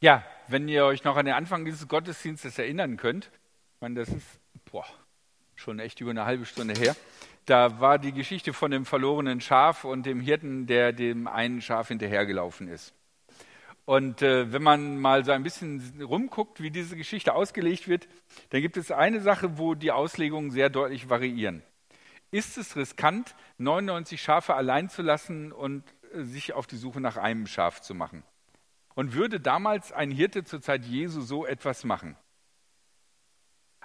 Ja, wenn ihr euch noch an den Anfang dieses Gottesdienstes erinnern könnt, ich meine, das ist boah, schon echt über eine halbe Stunde her, da war die Geschichte von dem verlorenen Schaf und dem Hirten, der dem einen Schaf hinterhergelaufen ist. Und äh, wenn man mal so ein bisschen rumguckt, wie diese Geschichte ausgelegt wird, dann gibt es eine Sache, wo die Auslegungen sehr deutlich variieren. Ist es riskant, 99 Schafe allein zu lassen und äh, sich auf die Suche nach einem Schaf zu machen? Und würde damals ein Hirte zur Zeit Jesu so etwas machen?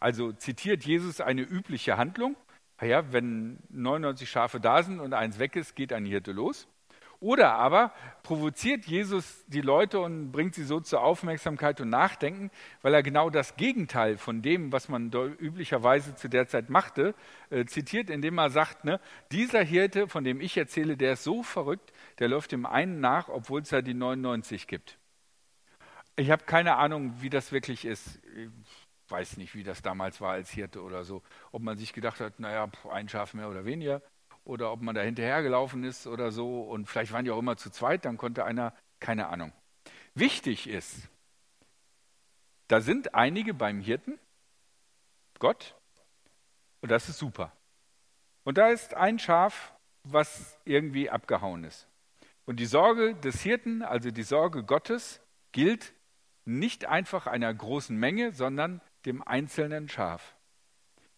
Also zitiert Jesus eine übliche Handlung? Ja, wenn 99 Schafe da sind und eins weg ist, geht ein Hirte los. Oder aber provoziert Jesus die Leute und bringt sie so zur Aufmerksamkeit und Nachdenken, weil er genau das Gegenteil von dem, was man üblicherweise zu der Zeit machte, äh, zitiert, indem er sagt, ne, dieser Hirte, von dem ich erzähle, der ist so verrückt, der läuft dem einen nach, obwohl es ja die 99 gibt. Ich habe keine Ahnung, wie das wirklich ist. Ich weiß nicht, wie das damals war als Hirte oder so. Ob man sich gedacht hat, naja, ein Schaf mehr oder weniger oder ob man da hinterhergelaufen ist oder so und vielleicht waren die auch immer zu zweit, dann konnte einer, keine Ahnung. Wichtig ist, da sind einige beim Hirten, Gott, und das ist super. Und da ist ein Schaf, was irgendwie abgehauen ist. Und die Sorge des Hirten, also die Sorge Gottes, gilt nicht einfach einer großen Menge, sondern dem einzelnen Schaf.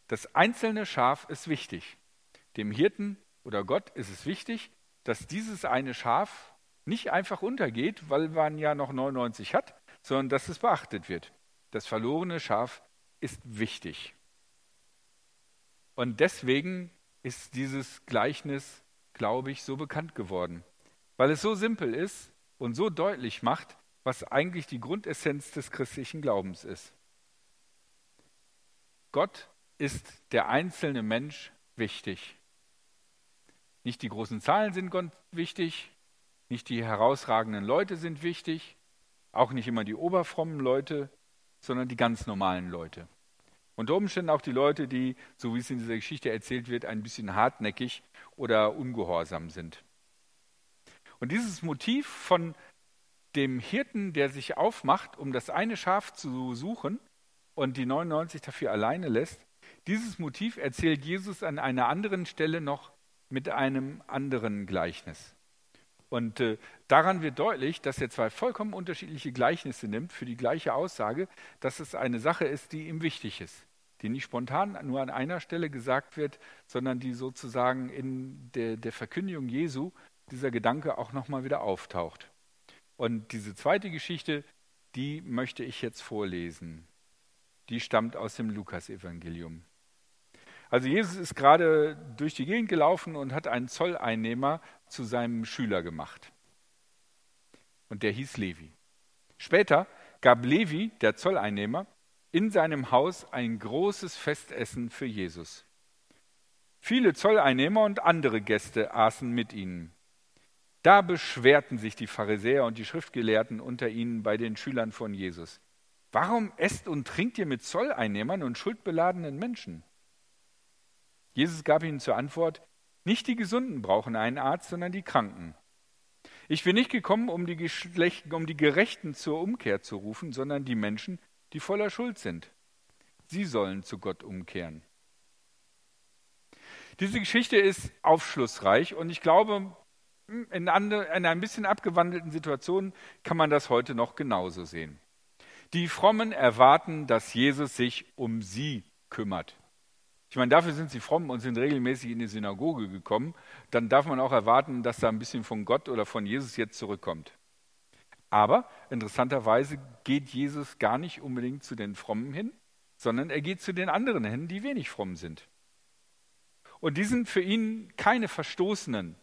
Das einzelne Schaf ist wichtig. Dem Hirten oder Gott ist es wichtig, dass dieses eine Schaf nicht einfach untergeht, weil man ja noch 99 hat, sondern dass es beachtet wird. Das verlorene Schaf ist wichtig. Und deswegen ist dieses Gleichnis, glaube ich, so bekannt geworden, weil es so simpel ist und so deutlich macht, was eigentlich die Grundessenz des christlichen Glaubens ist. Gott ist der einzelne Mensch wichtig. Nicht die großen Zahlen sind wichtig, nicht die herausragenden Leute sind wichtig, auch nicht immer die oberfrommen Leute, sondern die ganz normalen Leute. Unter Umständen auch die Leute, die, so wie es in dieser Geschichte erzählt wird, ein bisschen hartnäckig oder ungehorsam sind. Und dieses Motiv von dem Hirten, der sich aufmacht, um das eine Schaf zu suchen und die 99 dafür alleine lässt, dieses Motiv erzählt Jesus an einer anderen Stelle noch mit einem anderen Gleichnis. Und äh, daran wird deutlich, dass er zwei vollkommen unterschiedliche Gleichnisse nimmt für die gleiche Aussage, dass es eine Sache ist, die ihm wichtig ist, die nicht spontan nur an einer Stelle gesagt wird, sondern die sozusagen in der, der Verkündigung Jesu dieser Gedanke auch nochmal wieder auftaucht. Und diese zweite Geschichte, die möchte ich jetzt vorlesen. Die stammt aus dem Lukasevangelium. Also Jesus ist gerade durch die Gegend gelaufen und hat einen Zolleinnehmer zu seinem Schüler gemacht. Und der hieß Levi. Später gab Levi, der Zolleinnehmer, in seinem Haus ein großes Festessen für Jesus. Viele Zolleinnehmer und andere Gäste aßen mit ihnen. Da beschwerten sich die Pharisäer und die Schriftgelehrten unter ihnen bei den Schülern von Jesus. Warum esst und trinkt ihr mit Zolleinnehmern und schuldbeladenen Menschen? Jesus gab ihnen zur Antwort, nicht die Gesunden brauchen einen Arzt, sondern die Kranken. Ich bin nicht gekommen, um die, um die Gerechten zur Umkehr zu rufen, sondern die Menschen, die voller Schuld sind. Sie sollen zu Gott umkehren. Diese Geschichte ist aufschlussreich und ich glaube, in, andere, in ein bisschen abgewandelten Situationen kann man das heute noch genauso sehen. Die Frommen erwarten, dass Jesus sich um sie kümmert. Ich meine, dafür sind sie fromm und sind regelmäßig in die Synagoge gekommen. Dann darf man auch erwarten, dass da ein bisschen von Gott oder von Jesus jetzt zurückkommt. Aber interessanterweise geht Jesus gar nicht unbedingt zu den Frommen hin, sondern er geht zu den anderen hin, die wenig fromm sind. Und die sind für ihn keine Verstoßenen,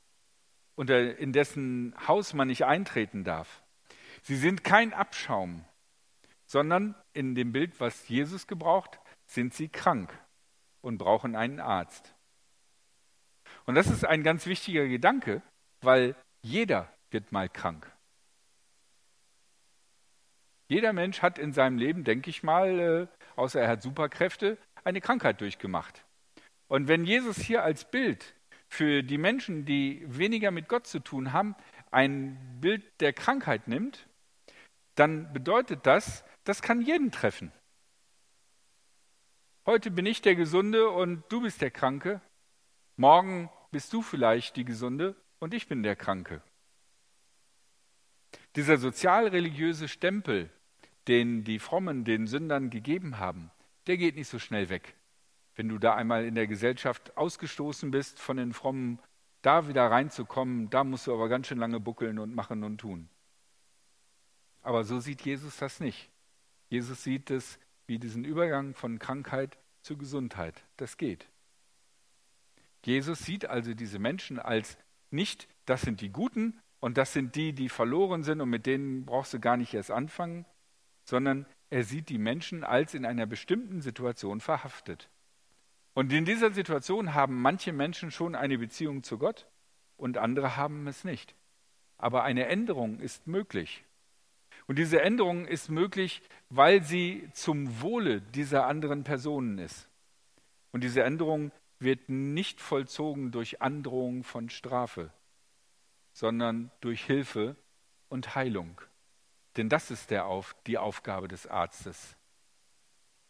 in dessen Haus man nicht eintreten darf. Sie sind kein Abschaum, sondern in dem Bild, was Jesus gebraucht, sind sie krank und brauchen einen Arzt. Und das ist ein ganz wichtiger Gedanke, weil jeder wird mal krank. Jeder Mensch hat in seinem Leben, denke ich mal, äh, außer er hat Superkräfte, eine Krankheit durchgemacht. Und wenn Jesus hier als Bild für die Menschen, die weniger mit Gott zu tun haben, ein Bild der Krankheit nimmt, dann bedeutet das, das kann jeden treffen. Heute bin ich der Gesunde und du bist der Kranke. Morgen bist du vielleicht die Gesunde und ich bin der Kranke. Dieser sozial-religiöse Stempel, den die Frommen den Sündern gegeben haben, der geht nicht so schnell weg. Wenn du da einmal in der Gesellschaft ausgestoßen bist von den Frommen, da wieder reinzukommen, da musst du aber ganz schön lange buckeln und machen und tun. Aber so sieht Jesus das nicht. Jesus sieht es wie diesen Übergang von Krankheit zu Gesundheit. Das geht. Jesus sieht also diese Menschen als nicht, das sind die Guten und das sind die, die verloren sind und mit denen brauchst du gar nicht erst anfangen, sondern er sieht die Menschen als in einer bestimmten Situation verhaftet. Und in dieser Situation haben manche Menschen schon eine Beziehung zu Gott und andere haben es nicht. Aber eine Änderung ist möglich. Und diese Änderung ist möglich, weil sie zum Wohle dieser anderen Personen ist. Und diese Änderung wird nicht vollzogen durch Androhung von Strafe, sondern durch Hilfe und Heilung. Denn das ist Auf, die Aufgabe des Arztes.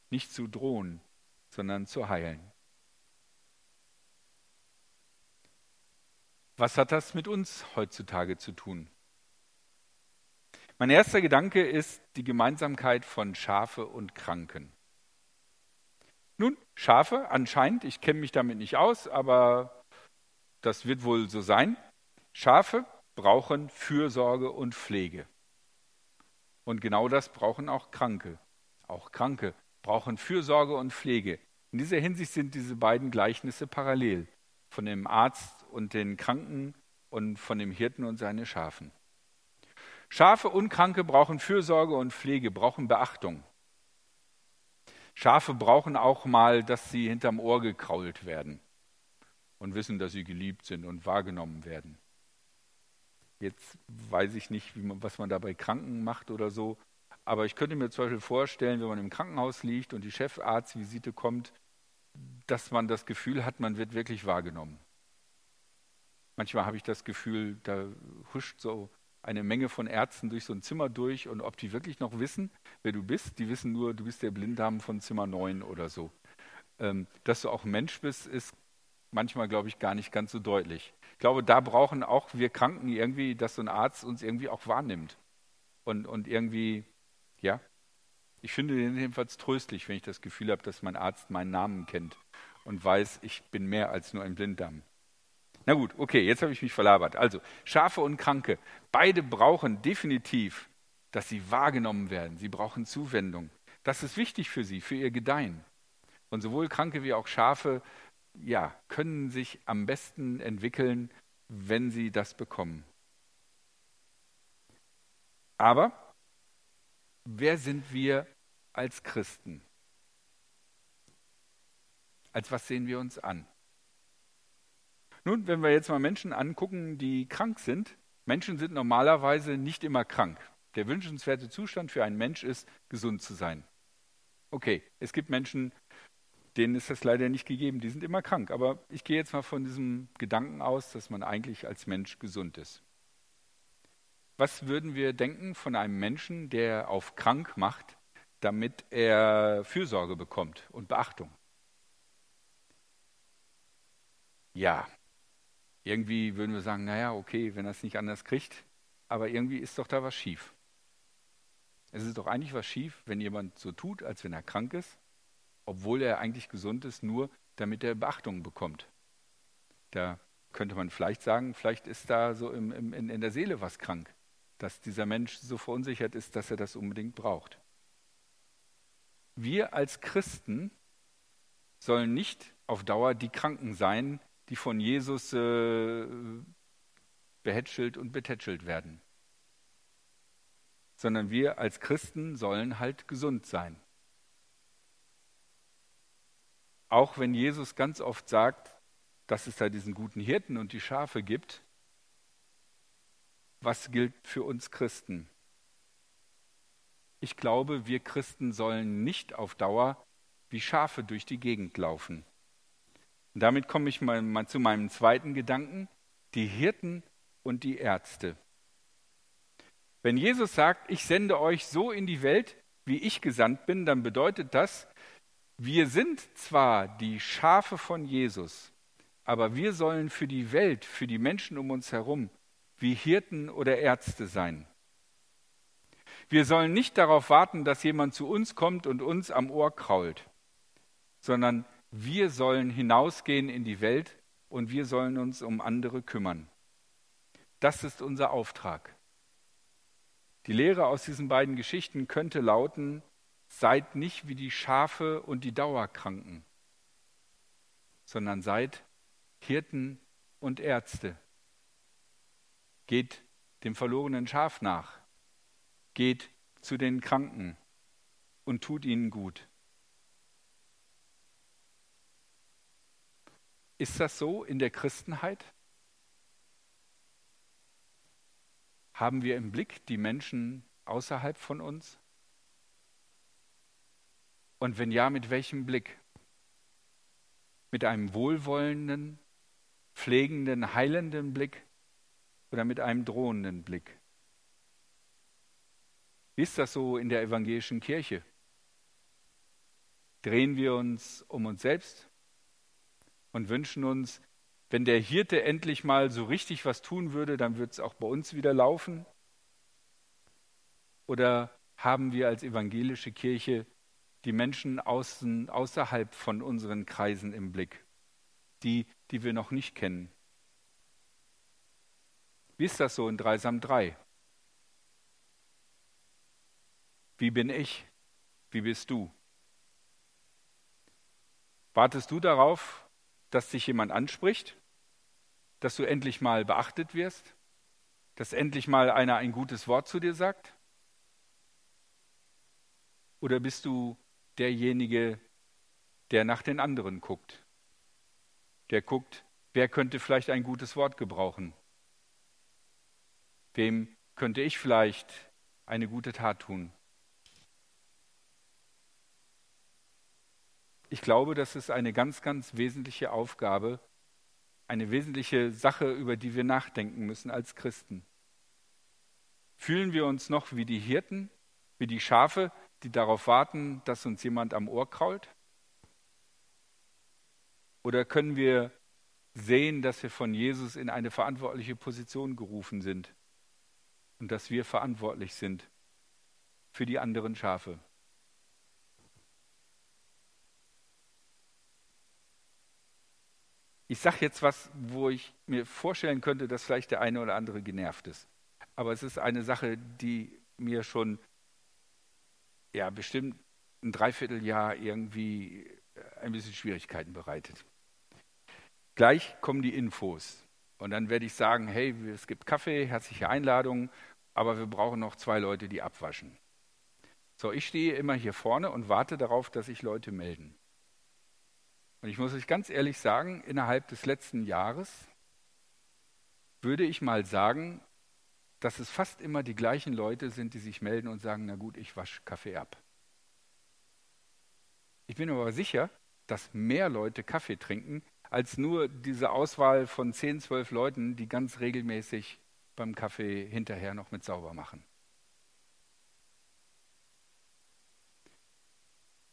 Nicht zu drohen, sondern zu heilen. Was hat das mit uns heutzutage zu tun? Mein erster Gedanke ist die Gemeinsamkeit von Schafe und Kranken. Nun, Schafe anscheinend, ich kenne mich damit nicht aus, aber das wird wohl so sein. Schafe brauchen Fürsorge und Pflege. Und genau das brauchen auch Kranke. Auch Kranke brauchen Fürsorge und Pflege. In dieser Hinsicht sind diese beiden Gleichnisse parallel, von dem Arzt und den Kranken und von dem Hirten und seine Schafen. Schafe und Kranke brauchen Fürsorge und Pflege, brauchen Beachtung. Schafe brauchen auch mal, dass sie hinterm Ohr gekrault werden und wissen, dass sie geliebt sind und wahrgenommen werden. Jetzt weiß ich nicht, man, was man da bei Kranken macht oder so, aber ich könnte mir zum Beispiel vorstellen, wenn man im Krankenhaus liegt und die Chefarztvisite kommt, dass man das Gefühl hat, man wird wirklich wahrgenommen. Manchmal habe ich das Gefühl, da huscht so eine Menge von Ärzten durch so ein Zimmer durch und ob die wirklich noch wissen, wer du bist, die wissen nur, du bist der Blinddarm von Zimmer 9 oder so. Ähm, dass du auch Mensch bist, ist manchmal, glaube ich, gar nicht ganz so deutlich. Ich glaube, da brauchen auch wir Kranken irgendwie, dass so ein Arzt uns irgendwie auch wahrnimmt. Und, und irgendwie, ja, ich finde den jedenfalls tröstlich, wenn ich das Gefühl habe, dass mein Arzt meinen Namen kennt und weiß, ich bin mehr als nur ein Blinddarm. Na gut, okay, jetzt habe ich mich verlabert. Also, Schafe und Kranke, beide brauchen definitiv, dass sie wahrgenommen werden. Sie brauchen Zuwendung. Das ist wichtig für sie, für ihr Gedeihen. Und sowohl Kranke wie auch Schafe, ja, können sich am besten entwickeln, wenn sie das bekommen. Aber wer sind wir als Christen? Als was sehen wir uns an? Nun, wenn wir jetzt mal Menschen angucken, die krank sind, Menschen sind normalerweise nicht immer krank. Der wünschenswerte Zustand für einen Mensch ist, gesund zu sein. Okay, es gibt Menschen, denen ist das leider nicht gegeben, die sind immer krank. Aber ich gehe jetzt mal von diesem Gedanken aus, dass man eigentlich als Mensch gesund ist. Was würden wir denken von einem Menschen, der auf krank macht, damit er Fürsorge bekommt und Beachtung? Ja, irgendwie würden wir sagen, naja, okay, wenn er es nicht anders kriegt, aber irgendwie ist doch da was schief. Es ist doch eigentlich was schief, wenn jemand so tut, als wenn er krank ist, obwohl er eigentlich gesund ist, nur damit er Beachtung bekommt. Da könnte man vielleicht sagen, vielleicht ist da so im, im, in, in der Seele was krank, dass dieser Mensch so verunsichert ist, dass er das unbedingt braucht. Wir als Christen sollen nicht auf Dauer die Kranken sein, die von Jesus äh, behätschelt und betätschelt werden. Sondern wir als Christen sollen halt gesund sein. Auch wenn Jesus ganz oft sagt, dass es da diesen guten Hirten und die Schafe gibt, was gilt für uns Christen? Ich glaube, wir Christen sollen nicht auf Dauer wie Schafe durch die Gegend laufen. Und damit komme ich mal, mal zu meinem zweiten Gedanken, die Hirten und die Ärzte. Wenn Jesus sagt, ich sende euch so in die Welt, wie ich gesandt bin, dann bedeutet das, wir sind zwar die Schafe von Jesus, aber wir sollen für die Welt, für die Menschen um uns herum, wie Hirten oder Ärzte sein. Wir sollen nicht darauf warten, dass jemand zu uns kommt und uns am Ohr krault, sondern wir sollen hinausgehen in die Welt und wir sollen uns um andere kümmern. Das ist unser Auftrag. Die Lehre aus diesen beiden Geschichten könnte lauten, seid nicht wie die Schafe und die Dauerkranken, sondern seid Hirten und Ärzte. Geht dem verlorenen Schaf nach, geht zu den Kranken und tut ihnen gut. Ist das so in der Christenheit? Haben wir im Blick die Menschen außerhalb von uns? Und wenn ja, mit welchem Blick? Mit einem wohlwollenden, pflegenden, heilenden Blick oder mit einem drohenden Blick? Wie ist das so in der evangelischen Kirche? Drehen wir uns um uns selbst und wünschen uns, wenn der Hirte endlich mal so richtig was tun würde, dann würde es auch bei uns wieder laufen? Oder haben wir als evangelische Kirche die Menschen außen, außerhalb von unseren Kreisen im Blick? Die, die wir noch nicht kennen? Wie ist das so in Dreisam 3? Wie bin ich? Wie bist du? Wartest du darauf, dass dich jemand anspricht? dass du endlich mal beachtet wirst? Dass endlich mal einer ein gutes Wort zu dir sagt? Oder bist du derjenige, der nach den anderen guckt? Der guckt, wer könnte vielleicht ein gutes Wort gebrauchen? Wem könnte ich vielleicht eine gute Tat tun? Ich glaube, das ist eine ganz, ganz wesentliche Aufgabe eine wesentliche Sache, über die wir nachdenken müssen als Christen. Fühlen wir uns noch wie die Hirten, wie die Schafe, die darauf warten, dass uns jemand am Ohr krault? Oder können wir sehen, dass wir von Jesus in eine verantwortliche Position gerufen sind und dass wir verantwortlich sind für die anderen Schafe? Ich sage jetzt was, wo ich mir vorstellen könnte, dass vielleicht der eine oder andere genervt ist. Aber es ist eine Sache, die mir schon ja bestimmt ein Dreivierteljahr irgendwie äh, ein bisschen Schwierigkeiten bereitet. Gleich kommen die Infos und dann werde ich sagen, hey, es gibt Kaffee, herzliche Einladung, aber wir brauchen noch zwei Leute, die abwaschen. So, ich stehe immer hier vorne und warte darauf, dass sich Leute melden. Und ich muss euch ganz ehrlich sagen, innerhalb des letzten Jahres würde ich mal sagen, dass es fast immer die gleichen Leute sind, die sich melden und sagen, na gut, ich wasche Kaffee ab. Ich bin aber sicher, dass mehr Leute Kaffee trinken, als nur diese Auswahl von 10, 12 Leuten, die ganz regelmäßig beim Kaffee hinterher noch mit sauber machen.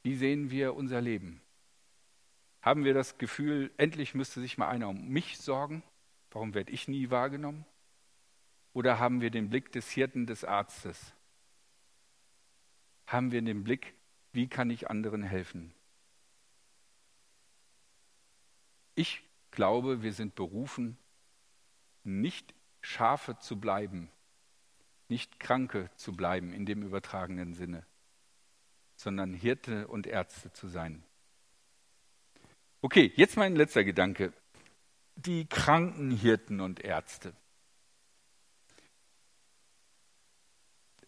Wie sehen wir unser Leben? Haben wir das Gefühl, endlich müsste sich mal einer um mich sorgen? Warum werde ich nie wahrgenommen? Oder haben wir den Blick des Hirten, des Arztes? Haben wir den Blick, wie kann ich anderen helfen? Ich glaube, wir sind berufen, nicht Schafe zu bleiben, nicht Kranke zu bleiben in dem übertragenen Sinne, sondern Hirte und Ärzte zu sein. Okay, jetzt mein letzter Gedanke. Die Krankenhirten und Ärzte.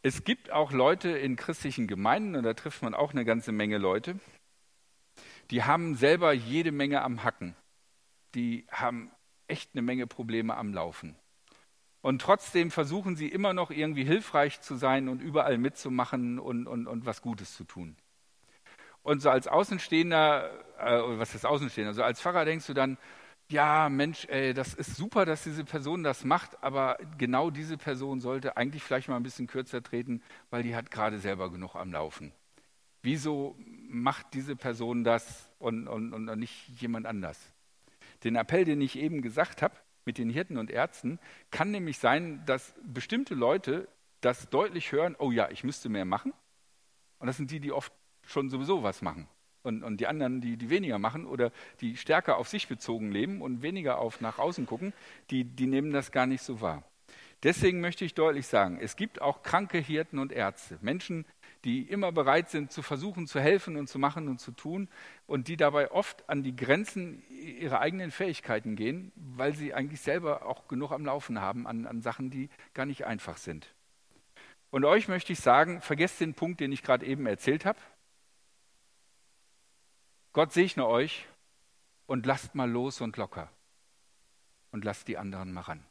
Es gibt auch Leute in christlichen Gemeinden, und da trifft man auch eine ganze Menge Leute, die haben selber jede Menge am Hacken. Die haben echt eine Menge Probleme am Laufen. Und trotzdem versuchen sie immer noch irgendwie hilfreich zu sein und überall mitzumachen und, und, und was Gutes zu tun. Und so als Außenstehender, äh, was ist Außenstehender, so als Pfarrer denkst du dann, ja, Mensch, ey, das ist super, dass diese Person das macht, aber genau diese Person sollte eigentlich vielleicht mal ein bisschen kürzer treten, weil die hat gerade selber genug am Laufen. Wieso macht diese Person das und, und, und nicht jemand anders? Den Appell, den ich eben gesagt habe, mit den Hirten und Ärzten, kann nämlich sein, dass bestimmte Leute das deutlich hören, oh ja, ich müsste mehr machen. Und das sind die, die oft schon sowieso was machen. Und, und die anderen, die, die weniger machen oder die stärker auf sich bezogen leben und weniger auf nach außen gucken, die, die nehmen das gar nicht so wahr. Deswegen möchte ich deutlich sagen, es gibt auch kranke Hirten und Ärzte, Menschen, die immer bereit sind zu versuchen, zu helfen und zu machen und zu tun und die dabei oft an die Grenzen ihrer eigenen Fähigkeiten gehen, weil sie eigentlich selber auch genug am Laufen haben an, an Sachen, die gar nicht einfach sind. Und euch möchte ich sagen, vergesst den Punkt, den ich gerade eben erzählt habe. Gott segne euch und lasst mal los und locker und lasst die anderen mal ran.